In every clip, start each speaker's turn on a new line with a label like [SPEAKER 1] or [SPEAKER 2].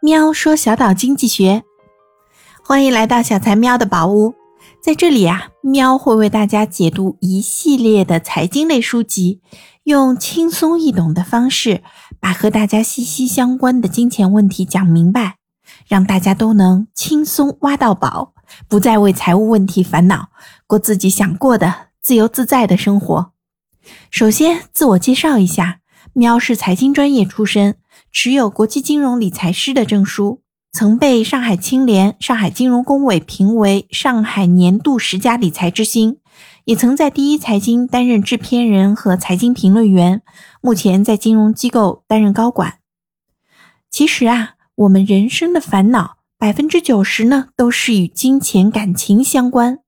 [SPEAKER 1] 喵说小岛经济学，欢迎来到小财喵的宝屋。在这里啊，喵会为大家解读一系列的财经类书籍，用轻松易懂的方式，把和大家息息相关的金钱问题讲明白，让大家都能轻松挖到宝，不再为财务问题烦恼，过自己想过的自由自在的生活。首先，自我介绍一下，喵是财经专业出身。持有国际金融理财师的证书，曾被上海青联、上海金融工委评为上海年度十佳理财之星，也曾在第一财经担任制片人和财经评论员，目前在金融机构担任高管。其实啊，我们人生的烦恼百分之九十呢，都是与金钱、感情相关。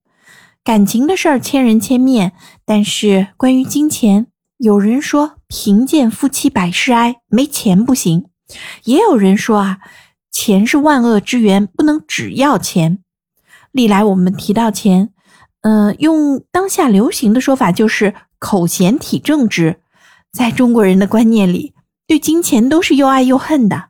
[SPEAKER 1] 感情的事儿千人千面，但是关于金钱。有人说贫贱夫妻百事哀，没钱不行；也有人说啊，钱是万恶之源，不能只要钱。历来我们提到钱，呃，用当下流行的说法就是口嫌体正直。在中国人的观念里，对金钱都是又爱又恨的。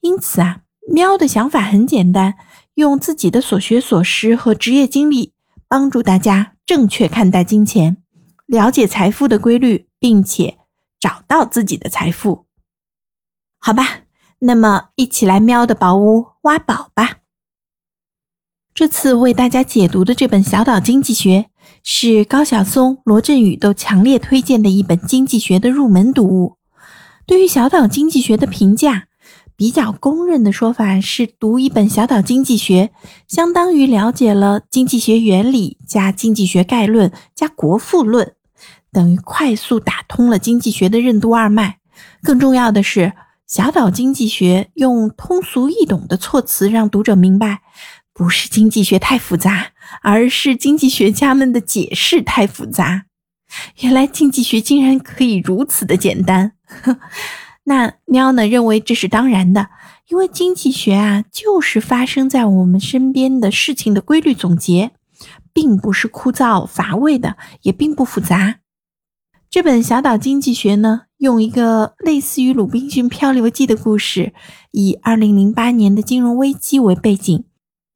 [SPEAKER 1] 因此啊，喵的想法很简单，用自己的所学所识和职业经历，帮助大家正确看待金钱。了解财富的规律，并且找到自己的财富，好吧？那么一起来喵的宝屋挖宝吧。这次为大家解读的这本《小岛经济学》是高晓松、罗振宇都强烈推荐的一本经济学的入门读物。对于小岛经济学的评价，比较公认的说法是，读一本《小岛经济学》，相当于了解了经济学原理加经济学概论加国富论。等于快速打通了经济学的任督二脉。更重要的是，小岛经济学用通俗易懂的措辞让读者明白，不是经济学太复杂，而是经济学家们的解释太复杂。原来经济学竟然可以如此的简单。那喵呢？认为这是当然的，因为经济学啊，就是发生在我们身边的事情的规律总结，并不是枯燥乏味的，也并不复杂。这本小岛经济学呢，用一个类似于《鲁滨逊漂流记》的故事，以2008年的金融危机为背景，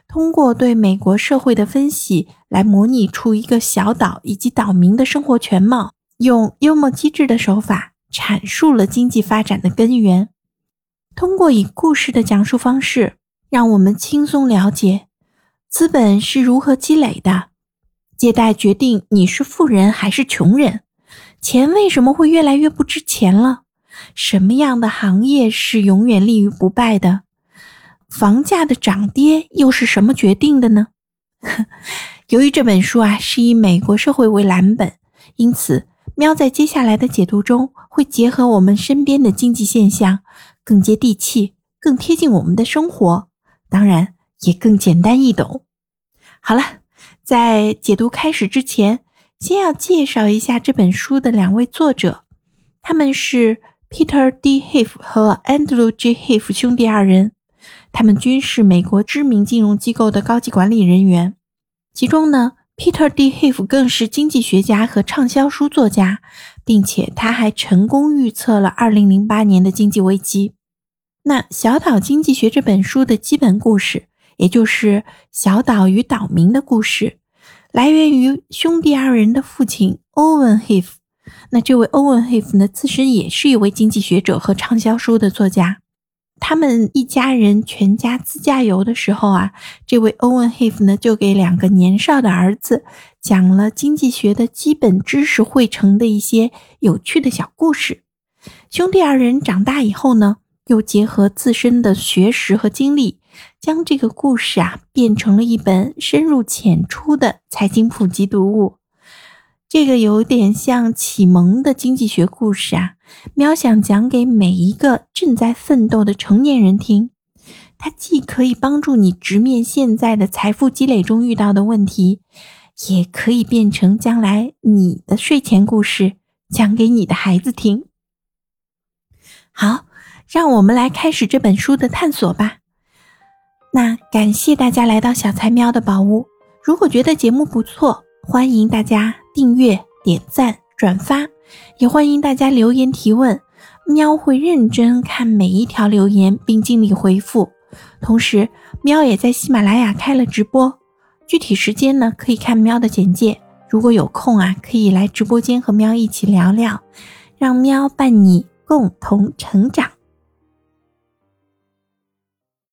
[SPEAKER 1] 通过对美国社会的分析来模拟出一个小岛以及岛民的生活全貌，用幽默机智的手法阐述了经济发展的根源。通过以故事的讲述方式，让我们轻松了解资本是如何积累的，借贷决定你是富人还是穷人。钱为什么会越来越不值钱了？什么样的行业是永远立于不败的？房价的涨跌又是什么决定的呢？由于这本书啊是以美国社会为蓝本，因此喵在接下来的解读中会结合我们身边的经济现象，更接地气，更贴近我们的生活，当然也更简单易懂。好了，在解读开始之前。先要介绍一下这本书的两位作者，他们是 Peter D. Heath 和 Andrew J. Heath 兄弟二人，他们均是美国知名金融机构的高级管理人员。其中呢，Peter D. Heath 更是经济学家和畅销书作家，并且他还成功预测了2008年的经济危机。那《小岛经济学》这本书的基本故事，也就是小岛与岛民的故事。来源于兄弟二人的父亲欧文·黑夫。那这位欧文·黑夫呢，自身也是一位经济学者和畅销书的作家。他们一家人全家自驾游的时候啊，这位欧文·黑夫呢，就给两个年少的儿子讲了经济学的基本知识汇成的一些有趣的小故事。兄弟二人长大以后呢，又结合自身的学识和经历。将这个故事啊变成了一本深入浅出的财经普及读物，这个有点像启蒙的经济学故事啊。喵想讲给每一个正在奋斗的成年人听，它既可以帮助你直面现在的财富积累中遇到的问题，也可以变成将来你的睡前故事，讲给你的孩子听。好，让我们来开始这本书的探索吧。那感谢大家来到小财喵的宝屋。如果觉得节目不错，欢迎大家订阅、点赞、转发，也欢迎大家留言提问。喵会认真看每一条留言，并尽力回复。同时，喵也在喜马拉雅开了直播，具体时间呢可以看喵的简介。如果有空啊，可以来直播间和喵一起聊聊，让喵伴你共同成长。